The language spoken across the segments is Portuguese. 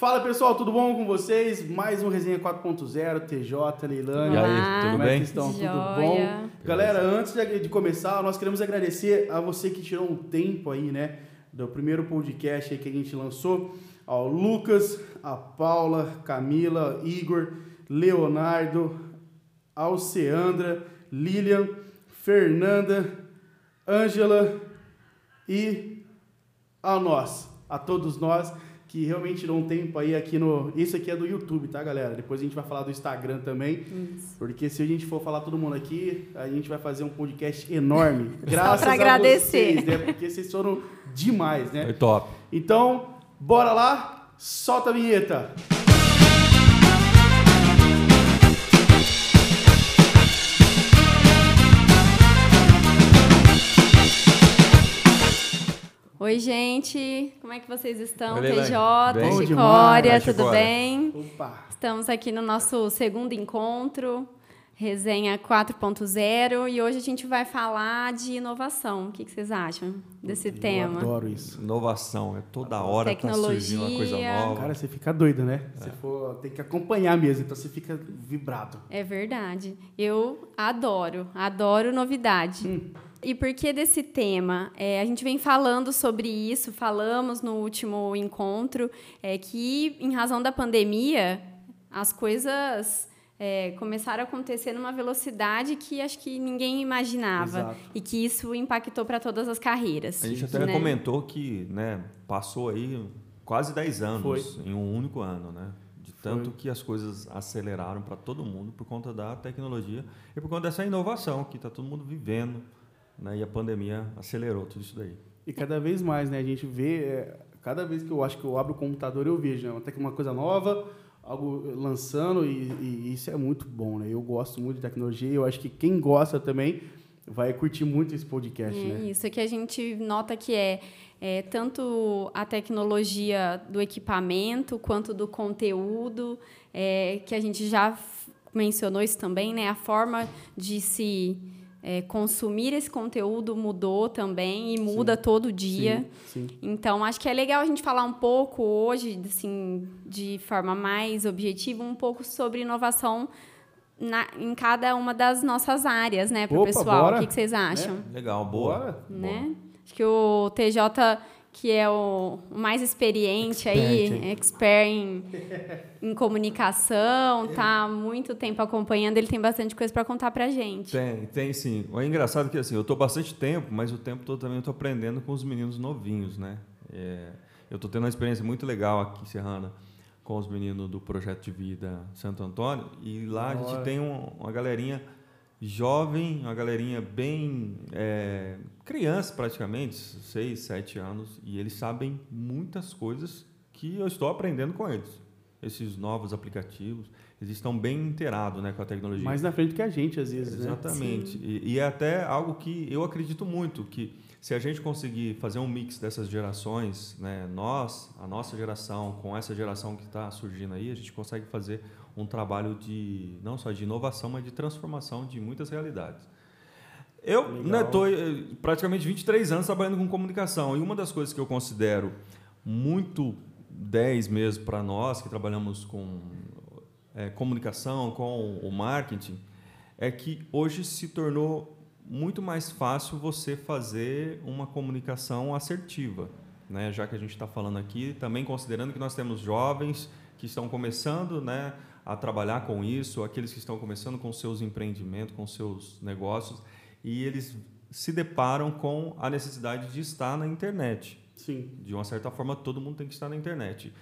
Fala pessoal, tudo bom com vocês? Mais um Resenha 4.0, TJ, Leilani. E aí, Olá. tudo Como é bem? que estão? Joia. Tudo bom? Galera, antes de, de começar, nós queremos agradecer a você que tirou um tempo aí, né? Do primeiro podcast aí que a gente lançou. Ao Lucas, a Paula, Camila, Igor, Leonardo, Alceandra, Lilian, Fernanda, Ângela e a nós, a todos nós que realmente tirou um tempo aí aqui no. Isso aqui é do YouTube, tá, galera? Depois a gente vai falar do Instagram também. Porque se a gente for falar todo mundo aqui, a gente vai fazer um podcast enorme. Graças pra a vocês, né? Porque vocês foram demais, né? Foi top. Então, bora lá, solta a vinheta. Oi, gente. Como é que vocês estão? Oi. TJ, Chicória, tudo bem? Opa! Estamos aqui no nosso segundo encontro, Resenha 4.0, e hoje a gente vai falar de inovação. O que, que vocês acham desse Eu tema? adoro isso. Inovação, é toda hora tá surgindo uma coisa Tecnologia. nova. Cara, você fica doido, né? Você for, tem que acompanhar mesmo, então você fica vibrado. É verdade. Eu adoro, adoro novidade. Hum. E por que desse tema? É, a gente vem falando sobre isso, falamos no último encontro, é, que em razão da pandemia, as coisas é, começaram a acontecer numa velocidade que acho que ninguém imaginava. Exato. E que isso impactou para todas as carreiras. A gente até né? comentou que né, passou aí quase 10 anos Foi. em um único ano, né? De tanto que as coisas aceleraram para todo mundo por conta da tecnologia e por conta dessa inovação que está todo mundo vivendo. Né? E a pandemia acelerou tudo isso daí. E cada vez mais, né? A gente vê, é, cada vez que eu acho que eu abro o computador, eu vejo né, até que uma coisa nova, algo lançando, e, e isso é muito bom, né? Eu gosto muito de tecnologia e eu acho que quem gosta também vai curtir muito esse podcast, É né? isso que a gente nota que é, é tanto a tecnologia do equipamento quanto do conteúdo, é, que a gente já mencionou isso também, né? A forma de se é, consumir esse conteúdo mudou também e muda todo dia. Sim, sim. Então, acho que é legal a gente falar um pouco hoje, assim, de forma mais objetiva, um pouco sobre inovação na- em cada uma das nossas áreas, né, para o pessoal. bora. O que, que vocês acham? Legal, boa. Né? Acho que o TJ, que é o mais experiente aí, Expert, hein? expert em, em comunicação, tá há muito tempo acompanhando, ele tem bastante coisa para contar pra gente. Tem, tem sim. É engraçado que assim, eu estou bastante tempo, mas o tempo todo também eu estou aprendendo com os meninos novinhos, né? É, eu estou tendo uma experiência muito legal aqui em Serrana com os meninos do Projeto de Vida Santo Antônio e lá a Da hora. gente tem um- uma galerinha jovem, uma galerinha bem é, criança praticamente, 6, 7 anos, e eles sabem muitas coisas que eu estou aprendendo com eles. Esses novos aplicativos, eles estão bem inteirados né, com a tecnologia. Mais na frente que a gente, às vezes, né? Exatamente. E, e é até algo que eu acredito muito, que se a gente conseguir fazer um mix dessas gerações, né, nós, a nossa geração, com essa geração que está surgindo aí, a gente consegue fazer um trabalho de não só de inovação, mas de transformação de muitas realidades. Eu estou praticamente 23 anos trabalhando com comunicação e uma das coisas que eu considero muito 10 mesmo para nós que trabalhamos com é, comunicação, com o marketing, é que hoje se tornou muito mais fácil você fazer uma comunicação assertiva. Né? Já que a gente está falando aqui, também considerando que nós temos jovens que estão começando né, a trabalhar com isso, aqueles que estão começando com seus empreendimentos, com seus negócios, e eles se deparam com a necessidade de estar na internet Sim. de uma certa forma todo mundo tem que estar na internet.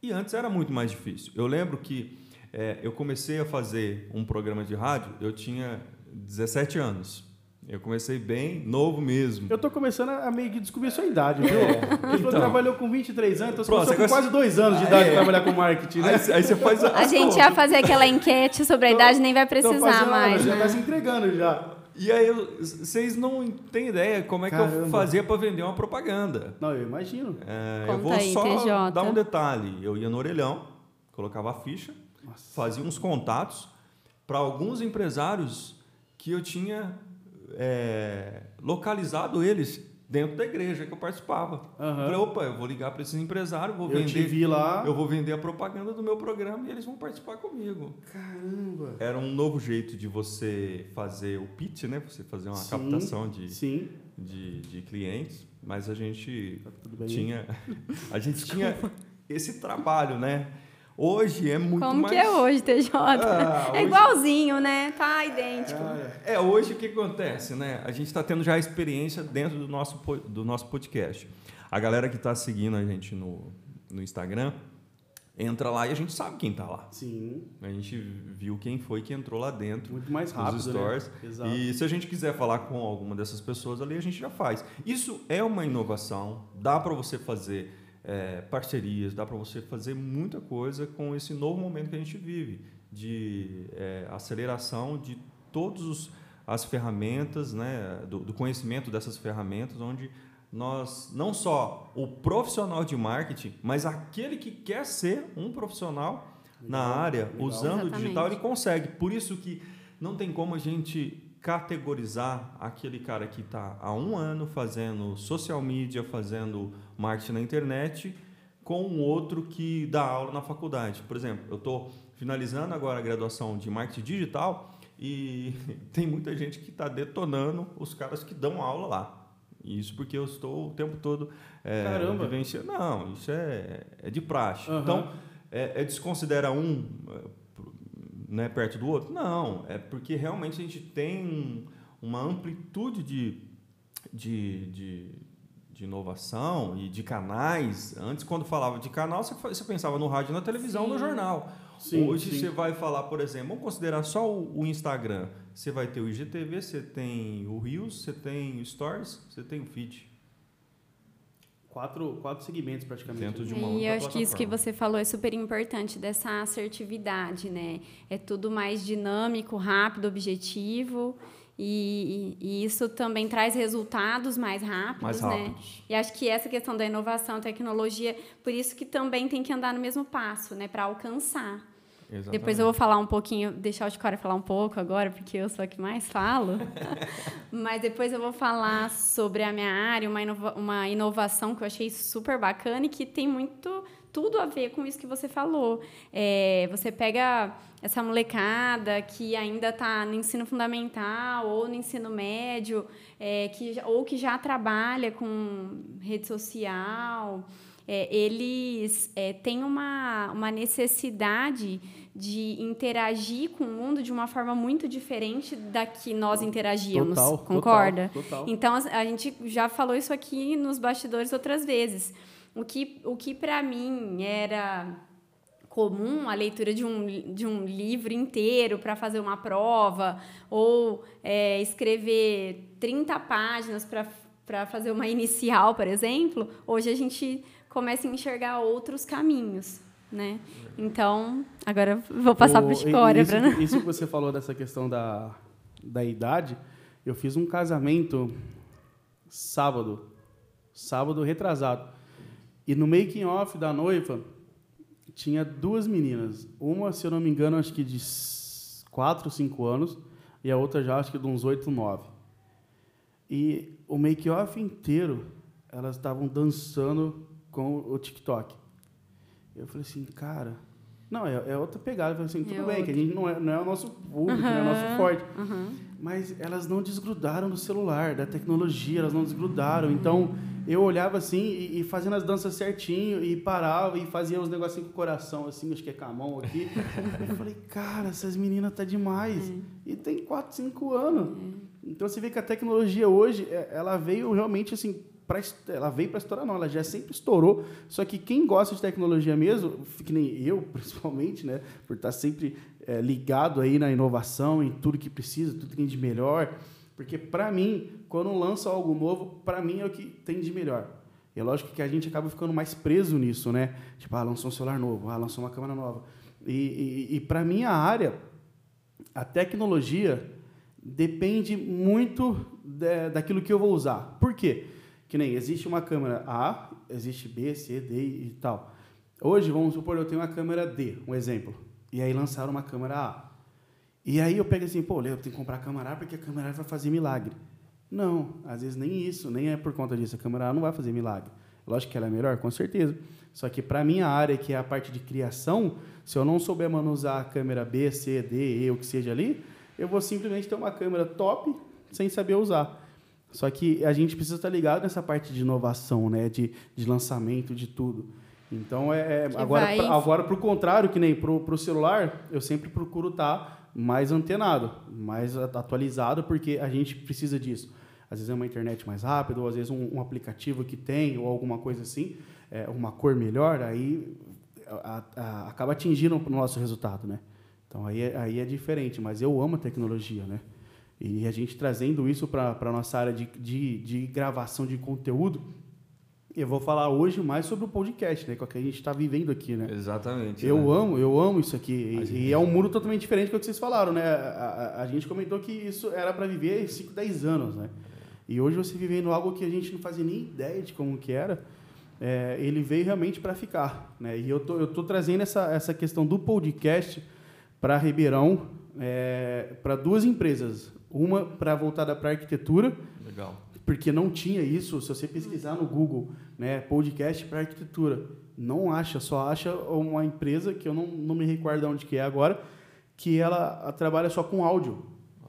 E antes era muito mais difícil. Eu lembro que é, eu comecei a fazer um programa de rádio, eu tinha 17 anos. Eu comecei bem novo mesmo. Eu tô começando a meio que descobrir a sua idade, viu? Você então. trabalhou com 23 anos, então você Pronto, começou com quase dois anos de idade pra trabalhar com marketing, né? Aí, aí você faz A gente ia fazer aquela enquete sobre a Tô- idade, nem vai Tô precisar fazendo- mais, Já né? tá se entregando já. E aí vocês não têm ideia como é que eu Caramba. fazia para vender uma propaganda. Não, eu imagino. É, eu vou aí, só TJ. dar um detalhe. Eu ia no orelhão, colocava a ficha, Nossa. fazia uns contatos para alguns empresários que eu tinha é, localizado eles dentro da igreja que eu participava. Uhum. Falei, opa, eu vou ligar para esses empresários, vou eu vender. te vi lá. Eu vou vender a propaganda do meu programa e eles vão participar comigo. Caramba. Era um novo jeito de você fazer o pitch, né? Você fazer uma Sim, captação de, Sim. de, de clientes, mas a gente Tá tudo bem? tinha a gente tinha esse trabalho, né? Hoje é muito Como mais que é hoje, TJ? Ah, é hoje- igualzinho, né? Tá idêntico. Cara, É, hoje o que acontece, né? A gente está tendo já a experiência dentro do nosso, do nosso podcast. A galera que está seguindo a gente no, no Instagram, entra lá e a gente sabe quem está lá. sim. A gente viu quem foi que entrou lá dentro. Muito mais rápido. stories. Né? Exato. E se a gente quiser falar com alguma dessas pessoas ali, a gente já faz. Isso é uma inovação, dá para você fazer é, parcerias, dá para você fazer muita coisa com esse novo momento que a gente vive de é, aceleração de todas as ferramentas, né, do, do conhecimento dessas ferramentas, onde nós não só o profissional de marketing, mas aquele que quer ser um profissional na Legal, área, legal. usando o Exatamente. digital, ele consegue. Por isso que não tem como a gente categorizar aquele cara que está há um ano fazendo social media, fazendo marketing na internet, com um outro que dá aula na faculdade. Por exemplo, eu estou finalizando agora a graduação de marketing digital e tem muita gente que está detonando os caras que dão aula lá. Isso porque eu estou o tempo todo é, Caramba. vivenciando. Não, isso é, é de praxe. Aham. Então, é, é desconsidera um né, perto do outro? Não, é porque realmente a gente tem um- uma amplitude de, de, de, de inovação e de canais. Antes, quando falava de canal, você, você pensava no rádio, na televisão, no Sim. jornal. Sim, Hoje sim. você vai falar, por exemplo, vamos considerar só o, o Instagram. Você vai ter o IGTV, você tem o Reels, você tem o Stories, você tem o Feed. Quatro, quatro segmentos praticamente. Dentro de E uma eu outra acho que isso que você falou é super importante, dessa assertividade, né? É tudo mais dinâmico, rápido, objetivo. E, e- e isso também traz resultados mais rápidos, Mais né? rápidos. E acho que essa questão da inovação, tecnologia, por isso que também tem que andar no mesmo passo, né? Para alcançar. Exatamente. Depois eu vou falar um pouquinho, deixar o Ticória falar um pouco agora, porque eu sou a que mais falo. Mas depois eu vou falar sobre a minha área, uma, inova- uma inovação que eu achei super bacana e que tem muito tudo a ver com isso que você falou. É, você pega essa molecada que ainda está no ensino fundamental ou no ensino médio, é, que, ou que já trabalha com rede social, é, eles é, têm uma, uma necessidade de interagir com o mundo de uma forma muito diferente da que nós interagíamos. Total, concorda? total, total. Então, as- a gente já falou isso aqui nos bastidores outras vezes. O que, o que para mim era comum, a leitura de um, de um livro inteiro para fazer uma prova, ou é, escrever 30 páginas para fazer uma inicial, por exemplo, hoje a gente começa a enxergar outros caminhos. Né? Então, agora vou passar para O- Ticória. Isso, pra- isso que você falou dessa questão da, da idade, eu fiz um casamento sábado, sábado retrasado. E no making off da noiva tinha duas meninas, uma, se eu não me engano, acho que de 4, 5 anos, e a outra já acho que de uns 8, 9. E o make off inteiro elas estavam dançando com o TikTok. Eu falei assim, cara, não, é, é outra pegada. Eu falei assim, tudo É bem, que a gente não é, não é o nosso público, não é o nosso forte. Mas elas não desgrudaram do celular, da tecnologia, elas não desgrudaram. Então, eu olhava assim e, e fazendo as danças certinho e parava e fazia os negocinhos com o coração, assim, acho que é com a mão aqui. eu falei, cara, essas meninas tá demais. E tem 4, 5 anos. Então, você vê que a tecnologia hoje, é- ela veio realmente assim, pra, ela veio para estourar, não, ela já sempre estourou. Só que quem gosta de tecnologia mesmo, que nem eu, principalmente, né, por estar sempre é, ligado aí na inovação, em tudo que precisa, tudo que tem de melhor. Porque, para mim, quando lança algo novo, para mim é o que tem de melhor. E é lógico que a gente acaba ficando mais preso nisso, né? Tipo, ah, lançou um celular novo, ah, lançou uma câmera nova. E, e, e para minha área, a tecnologia depende muito da- daquilo que eu vou usar. Por quê? Que nem existe uma câmera A, existe B, C, D e tal. Hoje, vamos supor, eu tenho uma câmera D, um exemplo. E aí lançaram uma câmera A. E aí eu pego assim, pô, eu tenho que comprar a câmera A porque a câmera A vai fazer milagre. Não, às vezes nem isso, nem é por conta disso. A câmera A não vai fazer milagre. Lógico que ela é melhor, com certeza. Só que para minha área, que é a parte de criação, se eu não souber manusear a câmera B, C, D, E, o que seja ali, eu vou simplesmente ter uma câmera top sem saber usar. Só que a gente precisa estar ligado nessa parte de inovação, né? de, de lançamento, de tudo. Então, é, é agora, vai... pra, agora para o contrário, que nem para o celular, eu sempre procuro estar mais antenado, mais atualizado, porque a gente precisa disso. Às vezes é uma internet mais rápida, ou às vezes um, um aplicativo que tem, ou alguma coisa assim, é, uma cor melhor, aí a, a, acaba atingindo o nosso resultado, né? Então aí é, aí é diferente, mas eu amo a tecnologia, né? E a gente trazendo isso para a nossa área de, de, de, gravação de conteúdo, eu vou falar hoje mais sobre o podcast, né? Com o que a gente está vivendo aqui, né? Exatamente. Eu né? amo, eu amo isso aqui. E, e, é um mundo totalmente diferente do que vocês falaram, né? A, a, a gente comentou que isso era para viver 5, 10 anos, né? E hoje você vivendo algo que a gente não fazia nem ideia de como que era, é, ele veio realmente para ficar, né? E eu tô, eu tô trazendo essa, essa questão do podcast para Ribeirão, é, para duas empresas. Uma para voltada para arquitetura. Legal. Porque não tinha isso. Se você pesquisar no Google, né, podcast para arquitetura, não acha. Só acha uma empresa que eu não, não me recordo de onde que é agora, que ela trabalha só com áudio.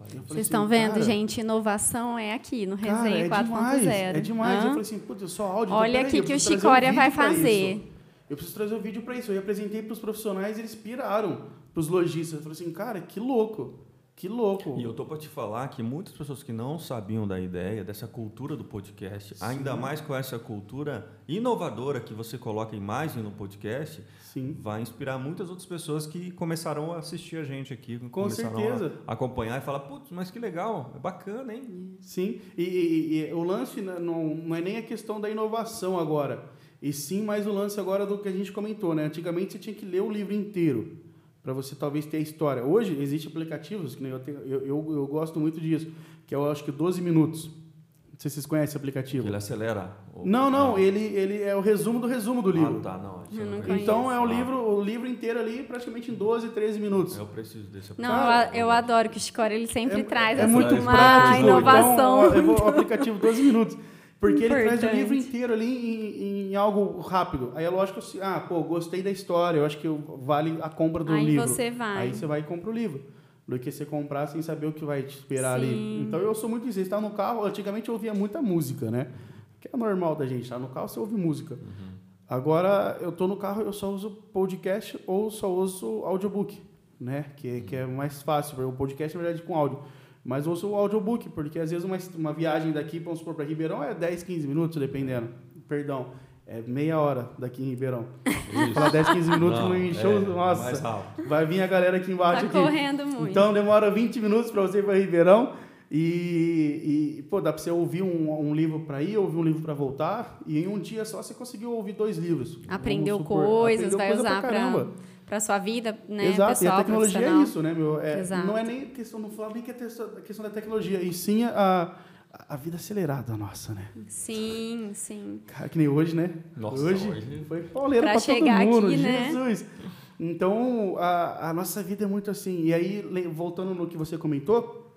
Vocês assim, estão vendo, cara, gente? Inovação é aqui, no Resenha é 4.0. Demais, é demais. Hã? Eu falei assim, putz, só áudio. Olha aqui que o Chicória um vai fazer. Eu preciso trazer o um vídeo para isso. Eu apresentei para os profissionais e eles piraram. Para os lojistas. Eu falei assim, cara, que louco. Que louco. E eu tô para te falar que muitas pessoas que não sabiam da ideia, dessa cultura do podcast, Sim. ainda mais com essa cultura inovadora que você coloca imagem no podcast, Sim. vai inspirar muitas outras pessoas que começarão a assistir a gente aqui, com começarão certeza. a acompanhar e falar, putz, mas que legal, é bacana, hein? Sim, e, e, e o lance não, não é nem a questão da inovação agora, e sim mais o lance agora do que a gente comentou, né? Antigamente você tinha que ler o livro inteiro para você talvez ter a história. Hoje existem aplicativos, que eu, tenho, eu, eu, eu, gosto muito disso, que eu acho que 12 minutos. Não sei se vocês conhecem esse aplicativo. Ele acelera? Não, não, ele, ele é o resumo do resumo do livro. Ah, tá, não. não então é o livro, o livro inteiro ali, praticamente em 12, 13 minutos. Eu preciso desse aplicativo. Não, eu, eu adoro que o Chicória ele sempre é, traz é, muito uma prático, inovação. Então, o aplicativo 12 minutos. Porque Importante. ele traz o livro inteiro ali em, em, algo rápido. Aí é lógico assim, ah, pô, gostei da história, eu acho que vale a compra do Aí livro. Aí você vai. Aí você vai e compra o livro. Do que você comprar sem saber o que vai te esperar Sim. ali. Então eu sou muito isso. Você está no carro, antigamente eu ouvia muita música, né? Que é normal da gente, tá no carro você ouve música. Uhum. Agora eu tô no carro, eu só uso podcast ou só uso audiobook, né? Que, uhum. que é mais fácil. O podcast, na verdade, com áudio. Mas ouço o audiobook, porque às vezes uma, uma viagem daqui, vamos supor, para Ribeirão é 10, 15 minutos, dependendo. Perdão, é meia hora daqui em Ribeirão. Falar 10, 15 minutos não, no show, é, nossa, vai vir a galera aqui embaixo. Tá aqui. correndo muito. Então demora 20 minutos para você ir para Ribeirão. E, e, pô, dá para você ouvir um, um livro para ir, ouvir um livro para voltar, e em um dia só você conseguiu ouvir dois livros. Aprendeu supor, coisas, aprendeu vai coisa usar para para sua vida, né, Exato, pessoal, e a tecnologia é isso, né, meu? É, não é nem questão, não falo nem que é a questão da tecnologia, e sim a, a vida acelerada nossa, né? Sim, sim. Cara, que nem hoje, né? Nossa, hoje, hoje... foi pauleira para todo mundo, aqui, né? Jesus. Então, a, a nossa vida é muito assim. E aí, voltando no que você comentou,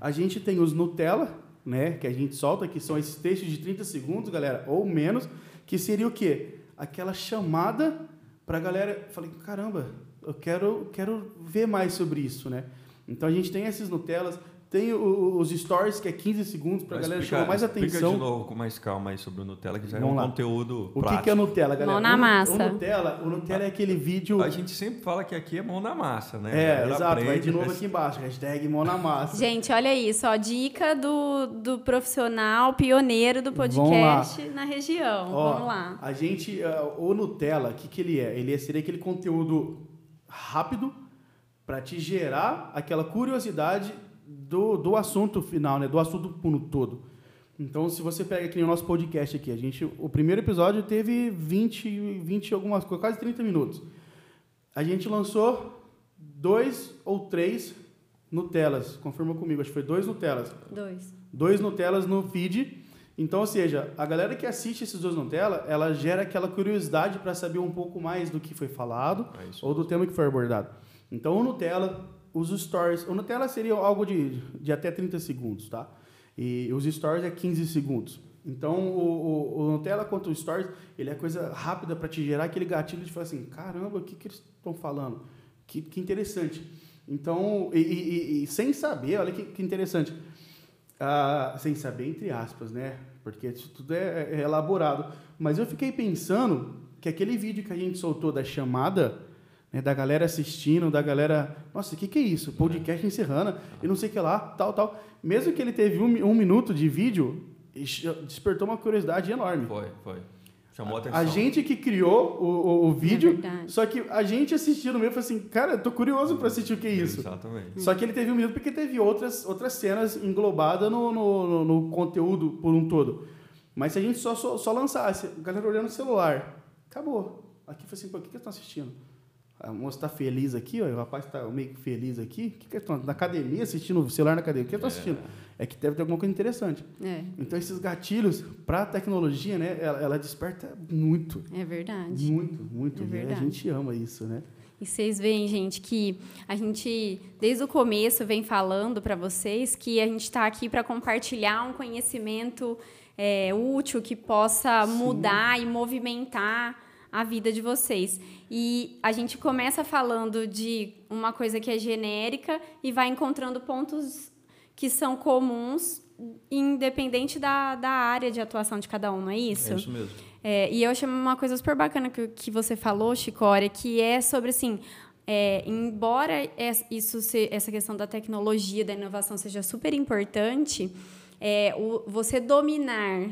a gente tem os Nutella, né, que a gente solta, que são esses textos de 30 segundos, galera, ou menos, que seria o quê? Aquela chamada para a galera. Falei, caramba, eu quero, quero ver mais sobre isso, né? Então a gente tem esses Nutellas, tem o, os stories, que é 15 segundos, para a galera explica, chamar mais atenção. Explica de novo com mais calma aí sobre o Nutella, que já Vamos é um lá. conteúdo O que, que é Nutella, galera? Mão na massa. O, o, Nutella, o Nutella é aquele vídeo... A gente sempre fala que aqui é mão na massa, né? É, exato. Aprende, vai de novo aqui embaixo, hashtag mão na massa. Gente, olha isso, ó, dica do, do profissional pioneiro do podcast na região. Ó, Vamos lá. A gente, uh, o Nutella, o que, que ele é? Ele é, seria aquele conteúdo rápido para te gerar aquela curiosidade do, do assunto final, né? Do assunto no todo. Então, se você pega aqui o nosso podcast aqui, a gente, o primeiro episódio teve 20, 20 algumas coisas, quase 30 minutos. A gente lançou dois ou três Nutellas, confirma comigo, acho que foi dois Nutellas. Dois. Dois Nutellas no feed. Então, ou seja, a galera que assiste esses dois Nutella, ela gera aquela curiosidade para saber um pouco mais do que foi falado é ou do tema que foi abordado. Então, o Nutella, os stories. O Nutella seria algo de, de até 30 segundos, tá? E os stories é 15 segundos. Então, o, o, o Nutella quanto o Stories, ele é coisa rápida para te gerar aquele gatilho de falar assim, caramba, o que, que eles estão falando? Que, que interessante. Então, e, e, e, sem saber, olha que, que interessante, ah, sem saber entre aspas, né? Porque isso tudo é, é elaborado. Mas eu fiquei pensando que aquele vídeo que a gente soltou da chamada, né, da galera assistindo, da galera, nossa, o que, que é isso? Podcast encerrando, e não sei o que lá, tal, tal. Mesmo que ele teve um, um minuto de vídeo, despertou uma curiosidade enorme. Foi, foi. Chamou a atenção. A gente que criou o, o, o vídeo, é só que a gente assistindo mesmo, falou assim, cara, eu tô curioso para assistir o que é isso. Exatamente. Só que ele teve um minuto porque teve outras, outras cenas englobadas no, no, no, no conteúdo por um todo. Mas se a gente só, só, só lançasse, a galera olhando o celular, acabou. Aqui foi assim, pô, o que, que eles estão assistindo? A moça está feliz aqui, ó, o rapaz está meio que feliz aqui. O que, que estão? Na academia, assistindo o celular na academia. O que eles estão assistindo? É. é que deve ter alguma coisa interessante. É. Então, esses gatilhos, para a tecnologia, né, ela, ela, desperta muito. É verdade. Muito, muito. É verdade. A gente ama isso, né? E vocês veem, gente, que a gente, desde o começo, vem falando para vocês que a gente está aqui para compartilhar um conhecimento é, útil que possa Sim. mudar e movimentar a vida de vocês. E a gente começa falando de uma coisa que é genérica e vai encontrando pontos que são comuns, independente da, da área de atuação de cada um, não é isso? É isso mesmo. É, e eu achei uma coisa super bacana que, que você falou, Chicória, que é sobre assim. É, embora isso se, essa questão da tecnologia, da inovação seja super importante, é, o, você dominar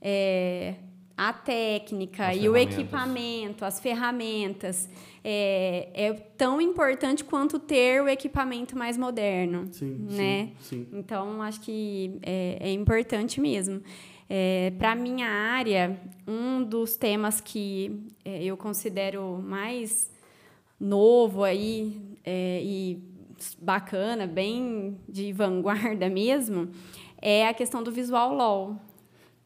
é, a técnica as e o equipamento, as ferramentas, é, é, tão importante quanto ter o equipamento mais moderno, sim, né? Sim, sim. Então acho que é, é importante mesmo. É, Para minha área, um dos temas que é, eu considero mais novo aí é, e bacana, bem de vanguarda mesmo, é a questão do visual law.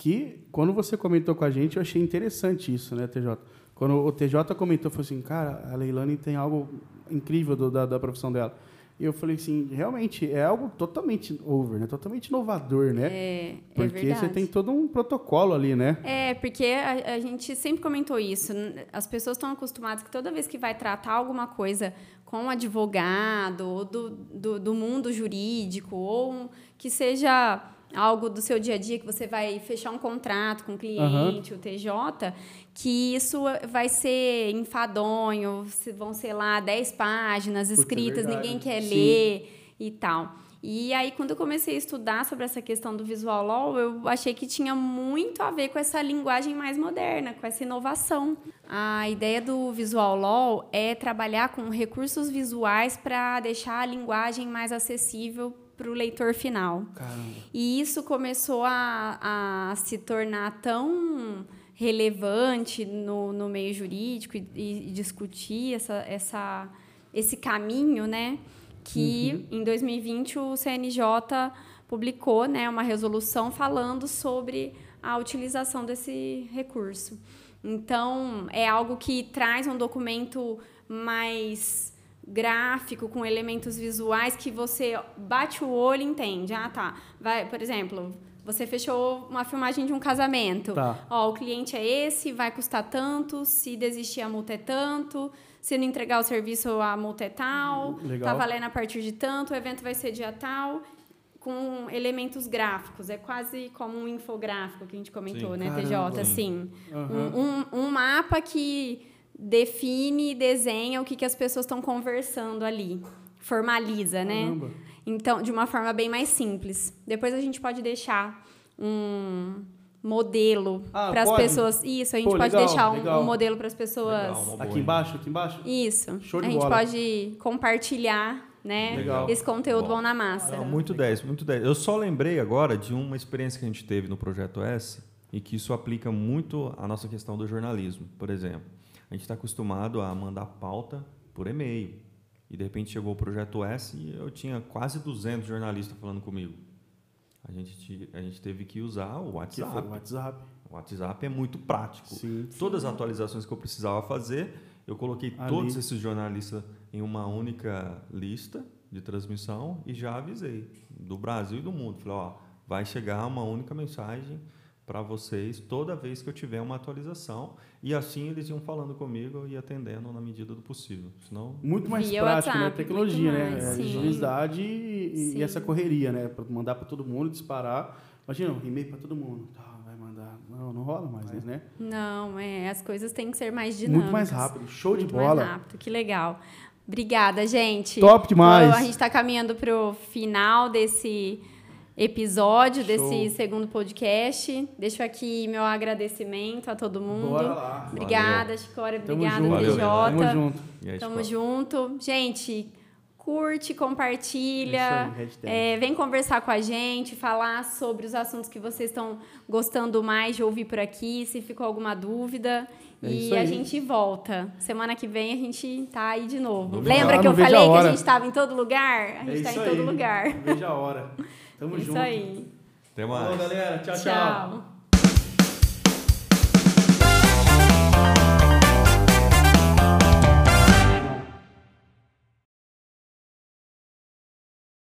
Que, quando você comentou com a gente, eu achei interessante isso, né, TJ? Quando o TJ comentou, falou assim, cara, a Leilani tem algo incrível do, da, da profissão dela. E eu falei assim, realmente, é algo totalmente over, né? Totalmente inovador, né? É, é porque é você tem todo um protocolo ali, né? É, porque a, a gente sempre comentou isso. As pessoas estão acostumadas que toda vez que vai tratar alguma coisa com um advogado, ou do, do, do mundo jurídico, ou que seja algo do seu dia a dia que você vai fechar um contrato com o cliente, uhum. o TJ, que isso vai ser enfadonho, vão ser lá 10 páginas escritas, é ninguém quer Sim. ler e tal. E aí, quando eu comecei a estudar sobre essa questão do visual law, eu achei que tinha muito a ver com essa linguagem mais moderna, com essa inovação. A ideia do visual law é trabalhar com recursos visuais para deixar a linguagem mais acessível para o leitor final. Caramba. E isso começou a, a se tornar tão relevante no, no meio jurídico e, e discutir essa, essa, esse caminho, né? Que uhum. em 2020 o CNJ publicou né, uma resolução falando sobre a utilização desse recurso. Então, é algo que traz um documento mais gráfico, com elementos visuais que você bate o olho e entende. Ah, tá. Vai, por exemplo, você fechou uma filmagem de um casamento. Tá. Ó, o cliente é esse, vai custar tanto, se desistir a multa é tanto, se não entregar o serviço a multa é tal, Legal. tá valendo a partir de tanto, o evento vai ser dia tal, com elementos gráficos. É quase como um infográfico que a gente comentou, Sim. né, Caramba. TJ? Assim, uhum. um, um, um mapa que define e desenha o que, que as pessoas estão conversando ali. Formaliza, né? Caramba. Então, de uma forma bem mais simples. Depois a gente pode deixar um modelo Ah, para as pessoas. Isso, a gente Pô, pode legal, deixar um, legal. um modelo para as pessoas. Legal, Aqui embaixo, aqui embaixo? Isso. Show de a gente bola. pode compartilhar, né? Legal. Esse conteúdo Bom. bom, na massa. Não, muito 10, muito 10. Eu só lembrei agora de uma experiência que a gente teve no Projeto S e que isso aplica muito à nossa questão do jornalismo. Por exemplo, a gente está acostumado a mandar pauta por e-mail. E de repente chegou o Projeto S e eu tinha quase 200 jornalistas falando comigo. A gente, a gente teve que usar o Que foi WhatsApp. o WhatsApp. O WhatsApp é muito prático. Sim. Todas as atualizações que eu precisava fazer, eu coloquei Ali. todos esses jornalistas em uma única lista de transmissão e já avisei do Brasil e do mundo. Falei, ó, vai chegar uma única mensagem para vocês toda vez que eu tiver uma atualização. E assim eles iam falando comigo e atendendo na medida do possível. Senão... Muito mais Via prático, né? WhatsApp, Tecnologia, muito né? É, sim. Agilidade e, e essa correria, né? Pra mandar para todo mundo, disparar. Imagina, um e-mail para todo mundo. Tá, vai mandar. Não, não rola mais, né? Não, é, as coisas têm que ser mais dinâmicas. Muito mais rápido. Show de Muito bola. mais rápido, que legal. Obrigada, gente. Top demais. Então, a gente está caminhando para o final desse episódio, Show. desse segundo podcast. Deixo aqui meu agradecimento a todo mundo. Bora lá. Obrigada, Chicória. Obrigada, junto. Valeu, PJ. Tamo junto. Aí, Tamo junto. Gente, curte, compartilha. aí. É, vem conversar com a gente, falar sobre os assuntos que vocês estão gostando mais de ouvir por aqui, se ficou alguma dúvida. É e a gente volta. Semana que vem a gente tá aí de novo. Vamos Lembra que eu não falei que a gente estava em todo lugar? A gente É está isso em todo aí. lugar. Veja a hora. Tamo Isso junto. aí. Até mais. Falou, galera. tchau. tchau. tchau.